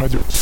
уходить.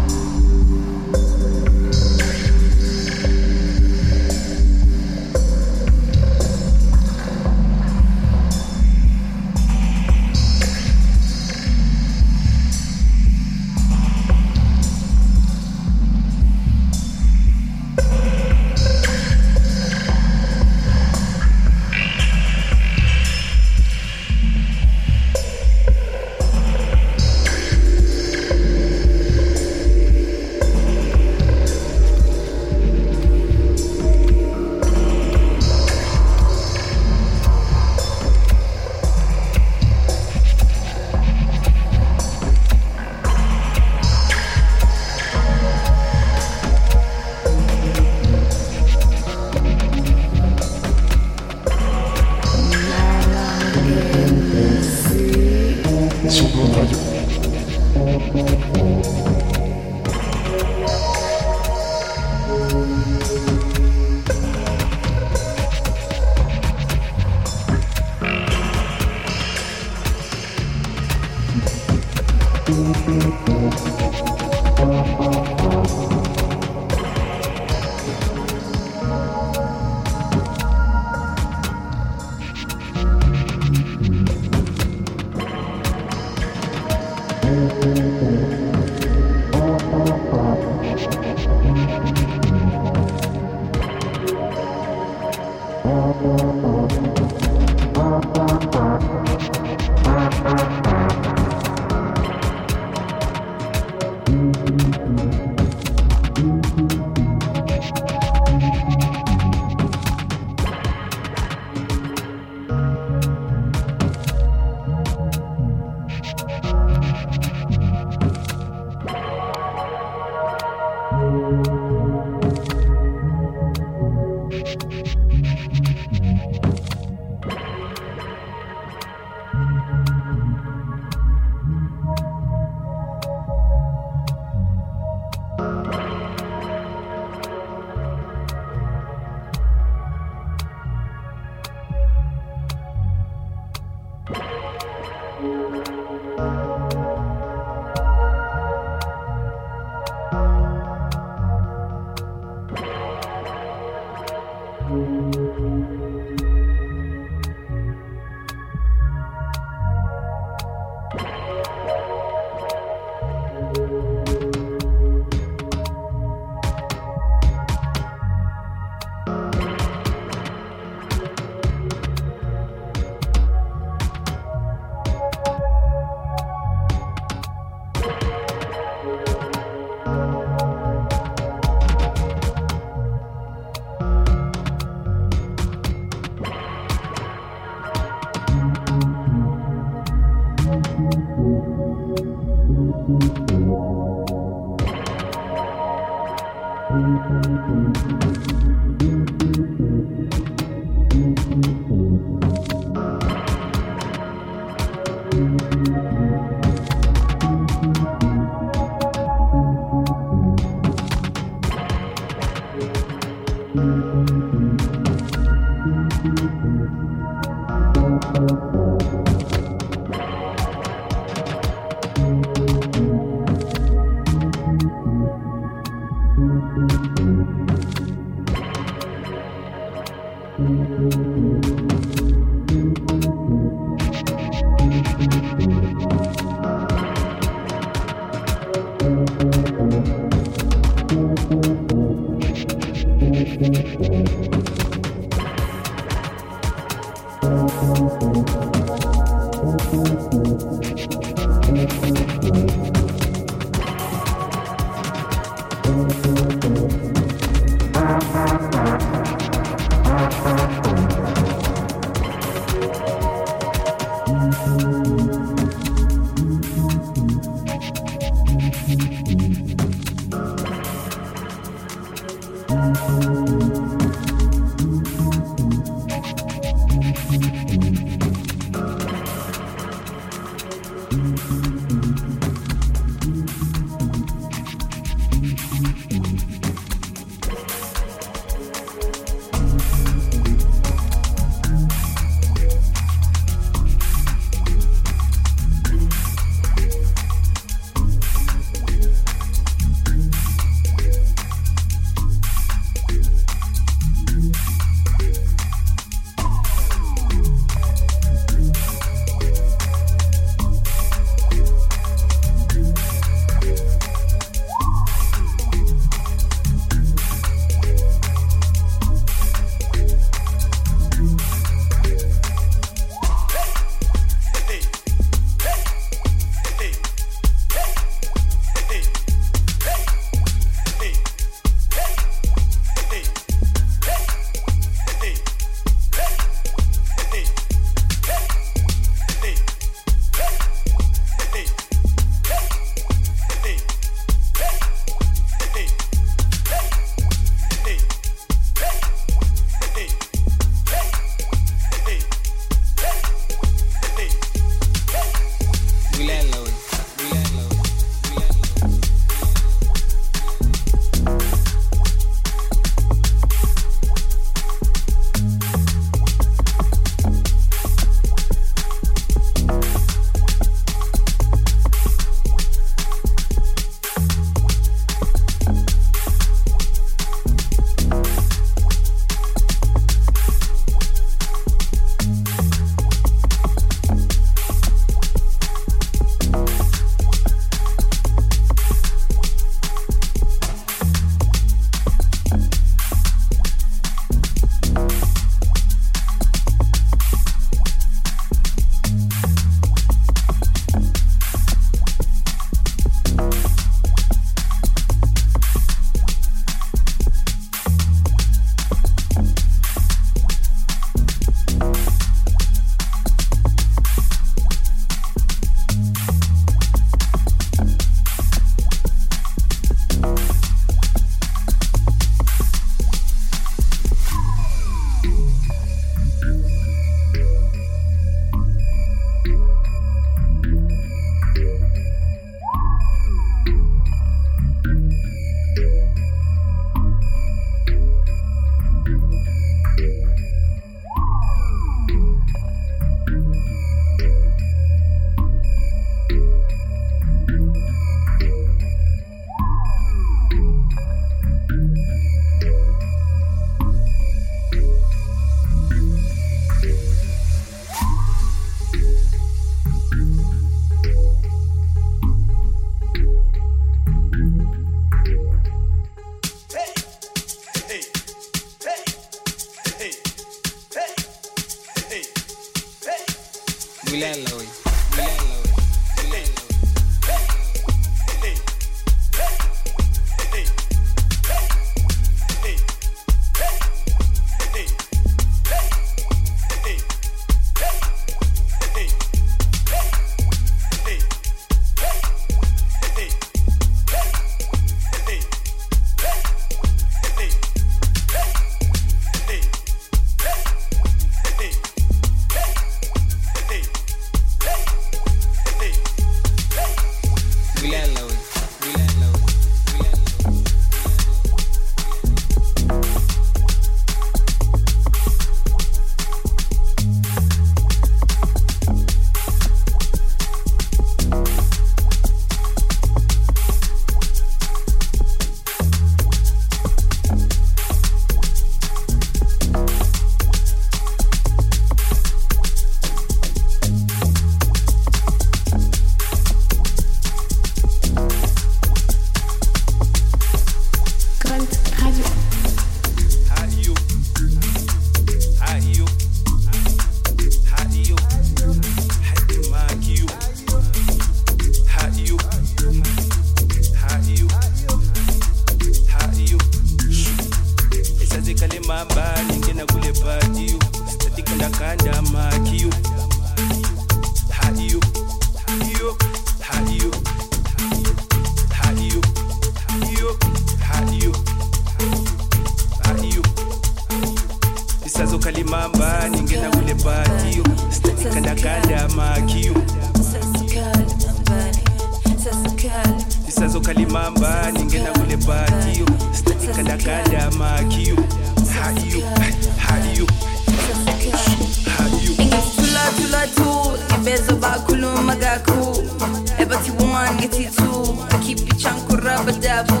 Kakhulu ebathi one ngithi two akhipha ichanku rabadabu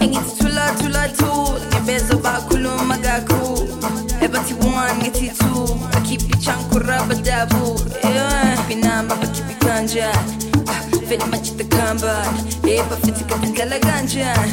engithi thula thula two ngebezo bakhuluma kakhulu ebathi one ngithi two akhipha ichanku rabadabu binamba bakhipha kanjani Ah, vele majita khambani ebafithi kadindlela kanjani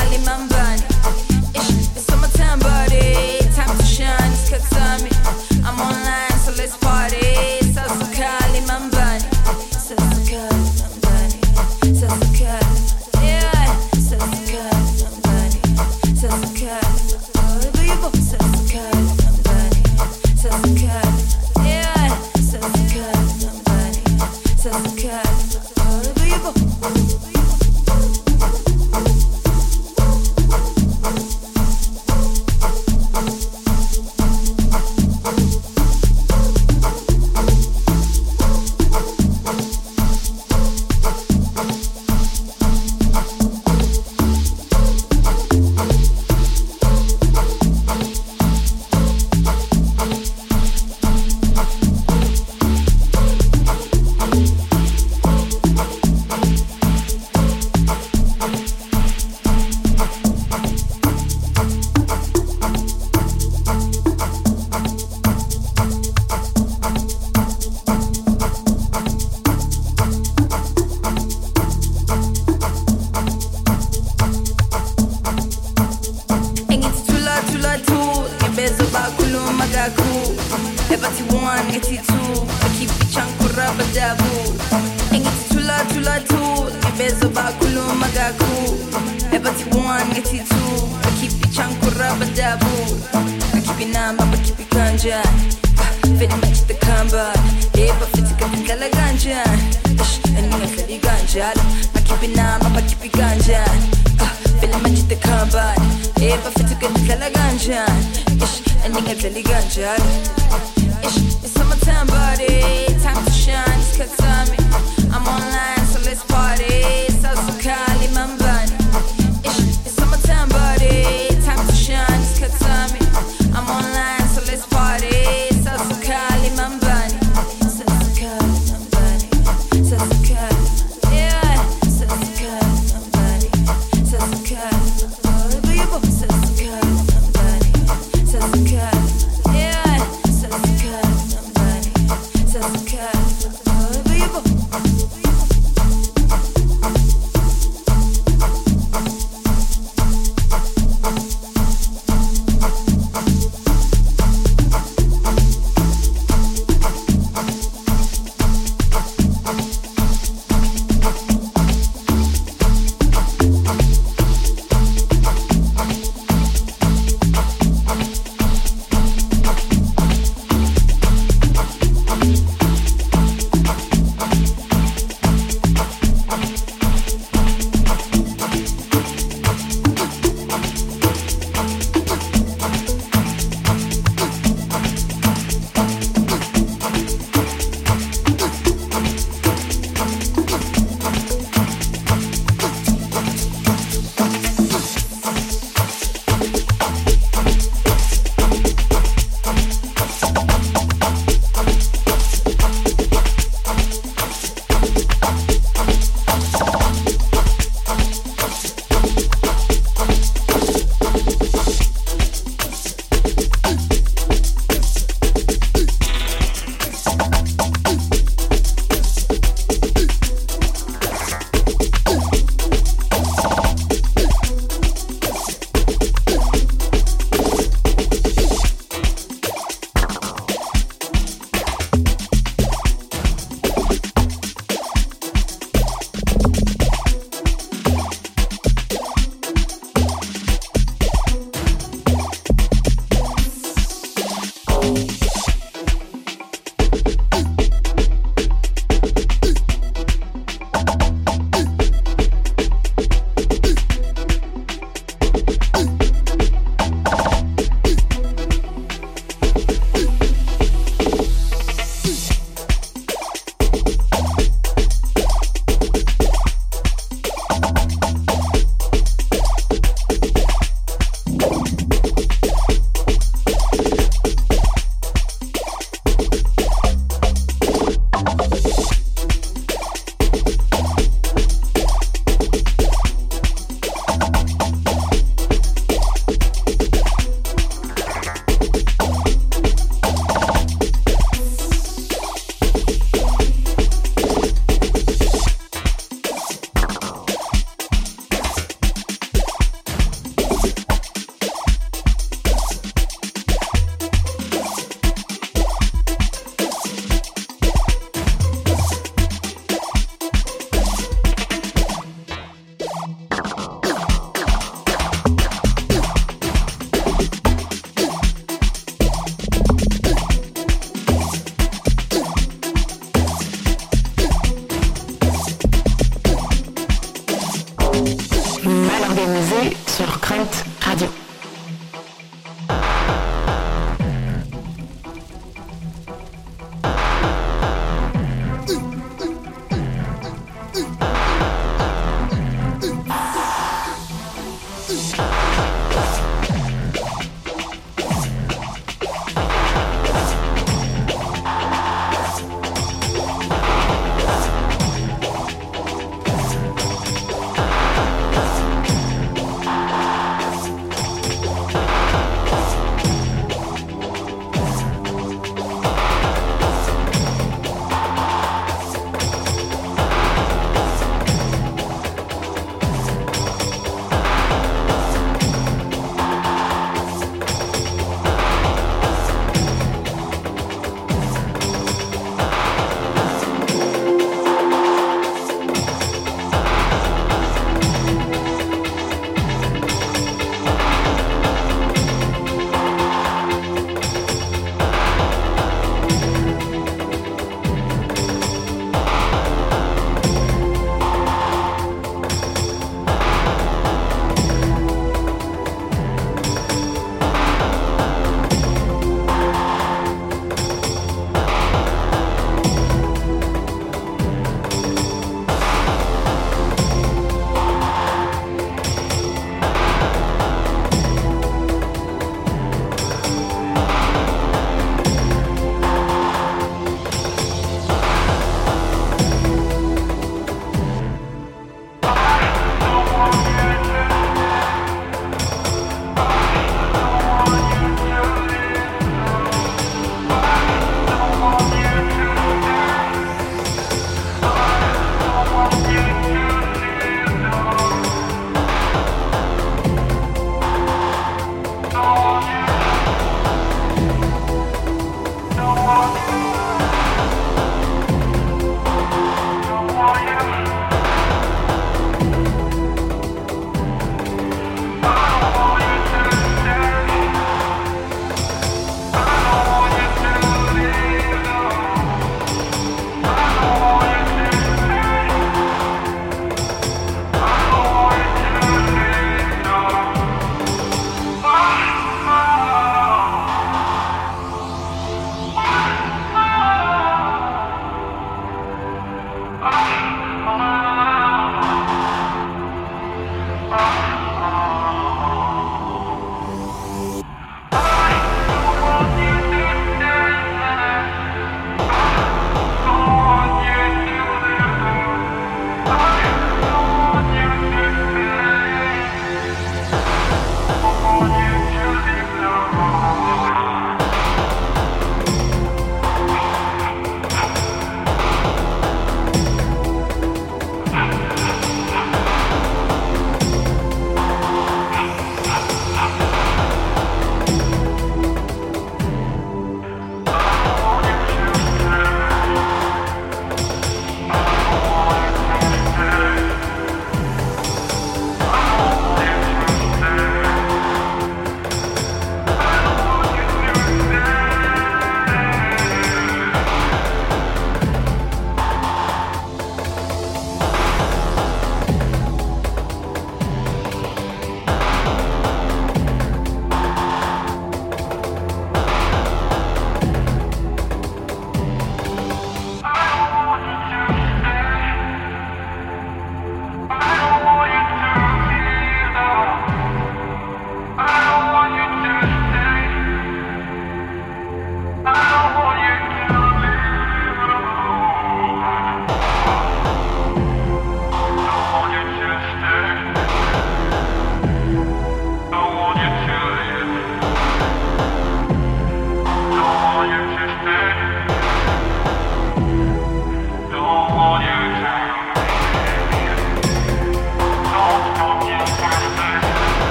ebathi one ngithi two. Akhipha ichanku rabadabu engithi thula thula two ngebezo bakhuluma kakhulu ebathi one ngithi two. Akhipha ichanku rabadabu akhipha inamba bakhiphi kanjani Ah, vele majita khambani ebafithi kadindlela kanjani ish eningahlali kanjalo akhipha inamba bakhiphi kanjani Ah, vele majita khambani ebafithi kadindlela kanjani ish eningahlali kanjalo ish it's summertime buddy. Time to shine isikhathi sami i'm online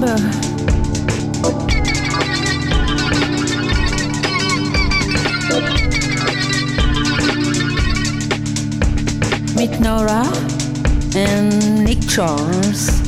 remember. Meet Nora and Nick Charles.